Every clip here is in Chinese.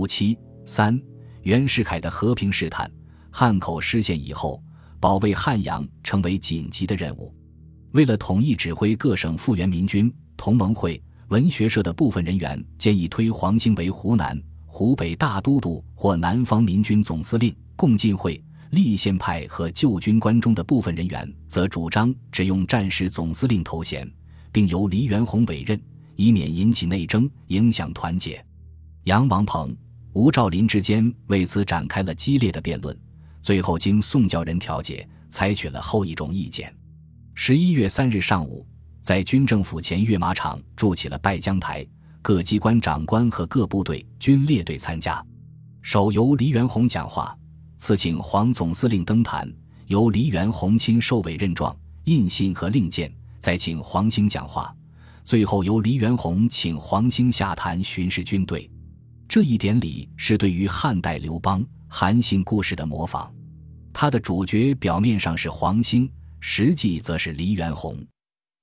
五七三，袁世凯的和平试探。汉口失陷以后，保卫汉阳成为紧急的任务。为了统一指挥各省复员民军，同盟会、文学社的部分人员建议推黄兴为湖南、湖北大都督或南方民军总司令。共进会、立宪派和旧军官中的部分人员则主张只用战时总司令头衔，并由黎元洪委任，以免引起内争，影响团结。杨王鹏、吴兆麟之间为此展开了激烈的辩论，最后经宋教仁调解，采取了后一种意见。十一月三日上午，在军政府前阅马场筑起了拜将台，各机关长官和各部队均列队参加，首由黎元洪讲话。次请黄总司令登坛，由黎元洪亲授委任状、印信和令箭，再请黄兴讲话，最后由黎元洪请黄兴下坛巡视军队。这一典礼是对于汉代刘邦、韩信故事的模仿，他的主角表面上是黄兴，实际则是黎元洪。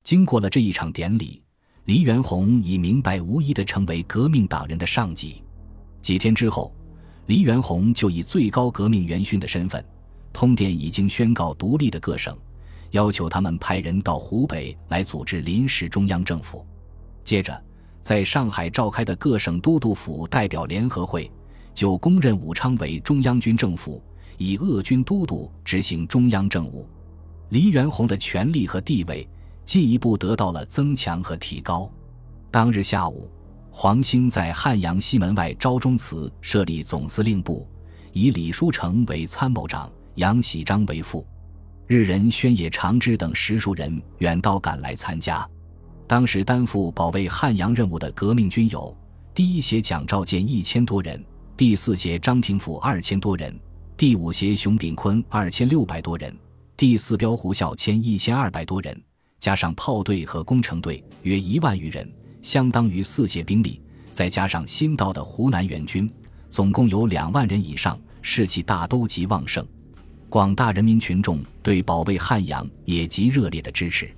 经过了这一场典礼，黎元洪已明白无疑地成为革命党人的上级。几天之后。黎元洪就以最高革命元勋的身份，通电已经宣告独立的各省，要求他们派人到湖北来组织临时中央政府。接着，在上海召开的各省都督府代表联合会，就公认武昌为中央军政府，以鄂军都督执行中央政务。黎元洪的权力和地位进一步得到了增强和提高。当日下午。黄兴在汉阳西门外昭忠祠设立总司令部，以李书成为参谋长，杨喜章为副。日人宣野长之等十数人远道赶来参加。当时担负保卫汉阳任务的革命军有：第一协蒋兆建一千多人，第四协张廷甫二千多人，第五协熊秉坤二千六百多人，第四标胡孝谦一千二百多人，加上炮队和工程队，约一万余人。相当于四协兵力，再加上新到的湖南援军，总共有两万人以上，士气大都极旺盛。广大人民群众对保卫汉阳也极热烈的支持。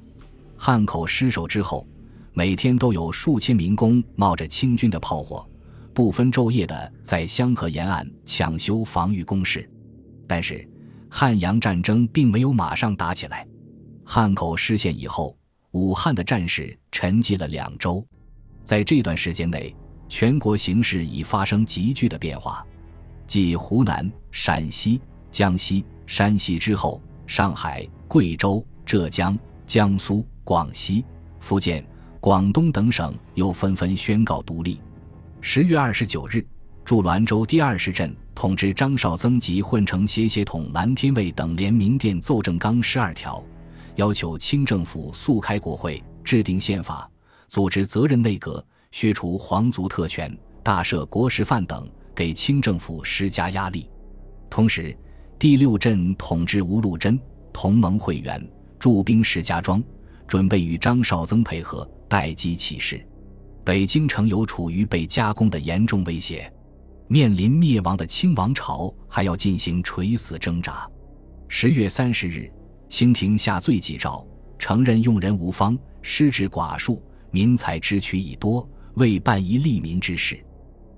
汉口失守之后，每天都有数千民工冒着清军的炮火，不分昼夜的在香河沿岸抢修防御工事。但是，汉阳战争并没有马上打起来。汉口失陷以后，武汉的战事沉寂了两周。在这段时间内，全国形势已发生急剧的变化。继湖南、陕西、江西、山西之后，上海、贵州、浙江、江苏、广西、福建、广东等省又纷纷宣告独立。十月二十九日，驻滦州第二十镇统治张绍曾及混成协协统蓝天卫等联名电奏正纲十二条，要求清政府速开国会，制定宪法。组织责任内阁，削除皇族特权，大赦国史犯等，给清政府施加压力。同时，第六镇统治吴禄贞同盟会员驻兵石家庄，准备与张绍曾配合，待机起事。北京城有处于被加工的严重威胁，面临灭亡的清王朝还要进行垂死挣扎。十月三十日，清廷下罪己诏，承认用人无方，失职寡数。民财支取已多，未办一利民之事。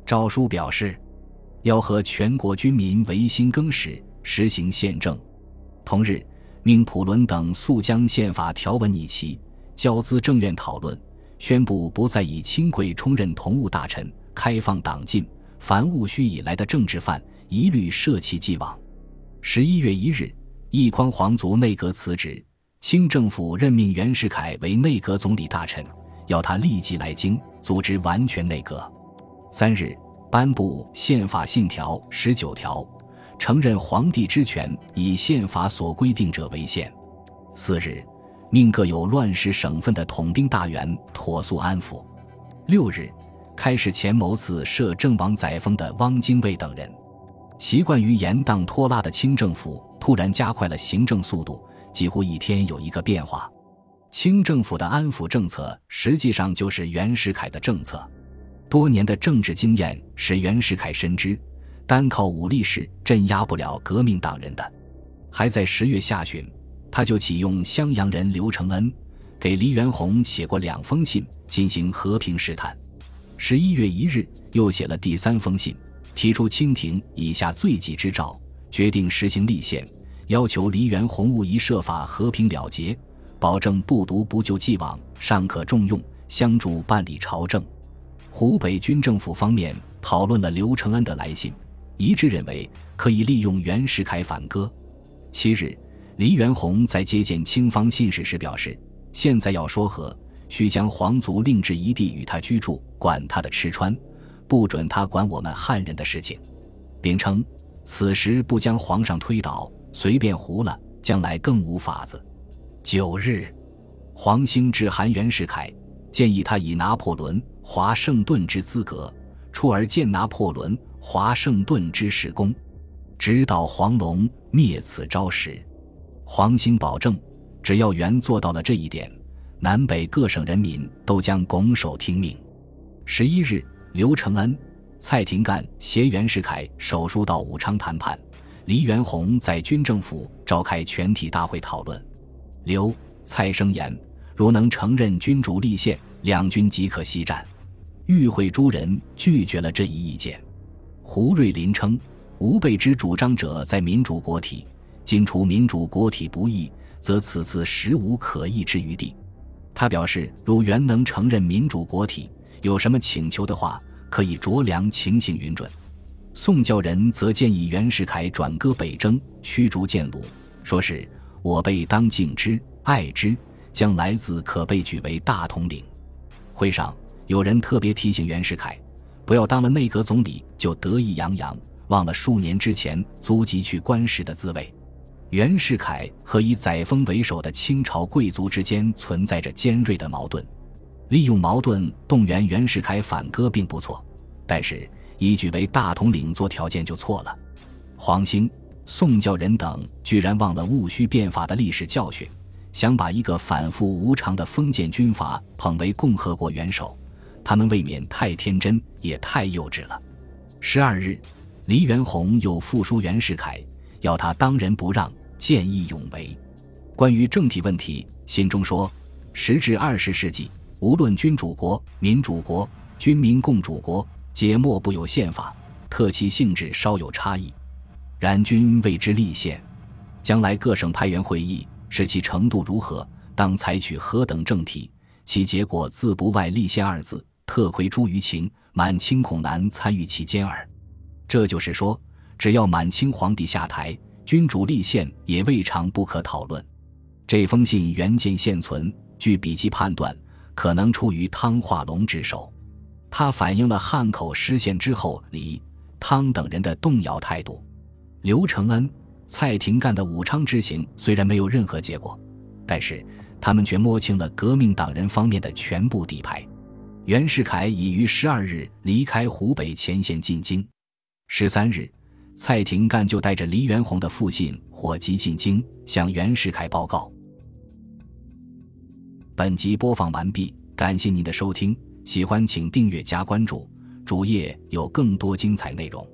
诏书表示，要和全国军民维新更始，实行宪政。同日，命普伦等速将宪法条文拟齐，交资政院讨论，宣布不再以亲贵充任同务大臣，开放党禁，凡戊戌以来的政治犯，一律赦其既往。十一月一日，奕匡皇族内阁辞职，清政府任命袁世凯为内阁总理大臣。要他立即来京组织完全内阁。三日，颁布宪法信条十九条，承认皇帝之权以宪法所规定者为限。四日，命各有乱世省份的统兵大员妥速安抚。六日，开始前谋刺摄政王载沣的汪精卫等人。习惯于严当拖拉的清政府突然加快了行政速度，几乎一天有一个变化。清政府的安抚政策实际上就是袁世凯的政策。多年的政治经验使袁世凯深知，单靠武力是镇压不了革命党人的。还在十月下旬，他就启用襄阳人刘承恩，给黎元洪写过两封信，进行和平试探。十一月一日，又写了第三封信，提出清廷以下罪己之诏，决定实行立宪，要求黎元洪务一设法和平了结，保证不独不救既往，尚可重用，相助办理朝政。湖北军政府方面讨论了刘承恩的来信，一致认为可以利用袁世凯反戈。七日，黎元洪在接见清方信使时表示：“现在要说和，需将皇族另置一地与他居住，管他的吃穿，不准他管我们汉人的事情。”并称：“此时不将皇上推倒，随便胡了，将来更无法子。”九日，黄兴致函袁世凯。建议他以拿破仑、华盛顿之资格，出而见拿破仑、华盛顿之事功，直捣黄龙，灭此招时。黄兴保证，只要袁做到了这一点，南北各省人民都将拱手听命。十一日，刘承恩、蔡廷干携袁世凯手书到武昌谈判，黎元洪在军政府召开全体大会讨论。刘、蔡声言。如能承认君主立宪，两军即可西战。与会诸人拒绝了这一意见。胡瑞麟称，吾辈之主张者在民主国体，今除民主国体不易，则此次实无可议之余地。他表示，如原能承认民主国体，有什么请求的话，可以酌量情形允准。宋教仁则建议袁世凯转割北征，驱逐建虏，说是我辈当敬之爱之。将来自可被举为大统领。会上有人特别提醒袁世凯，不要当了内阁总理就得意洋洋，忘了数年之前足籍去官时的滋味。袁世凯和以载沣为首的清朝贵族之间存在着尖锐的矛盾，利用矛盾动员袁世凯反戈并不错，但是以举为大统领做条件就错了。黄兴、宋教仁等居然忘了戊戌变法的历史教训。想把一个反复无常的封建军阀捧为共和国元首，他们未免太天真，也太幼稚了。十二日，黎元洪又复书袁世凯，要他当仁不让，见义勇为。关于政体问题，信中说：时至二十世纪，无论君主国、民主国、军民共主国，皆莫不有宪法，特其性质稍有差异。然君为之立宪，将来各省派员会议。使其程度如何，当采取何等政体，其结果自不外立宪二字。特窥诸于情，满清恐难参与其间耳。这就是说，只要满清皇帝下台，君主立宪也未尝不可讨论。这封信原件现存，据笔记判断，可能出于汤化龙之手。它反映了汉口失陷之后，李、汤等人的动摇态度。刘承恩。蔡廷干的武昌之行虽然没有任何结果，但是他们却摸清了革命党人方面的全部底牌。袁世凯已于十二日离开湖北前线进京，十三日，蔡廷干就带着黎元洪的父亲火急进京，向袁世凯报告。本集播放完毕，感谢您的收听，喜欢请订阅加关注，主页有更多精彩内容。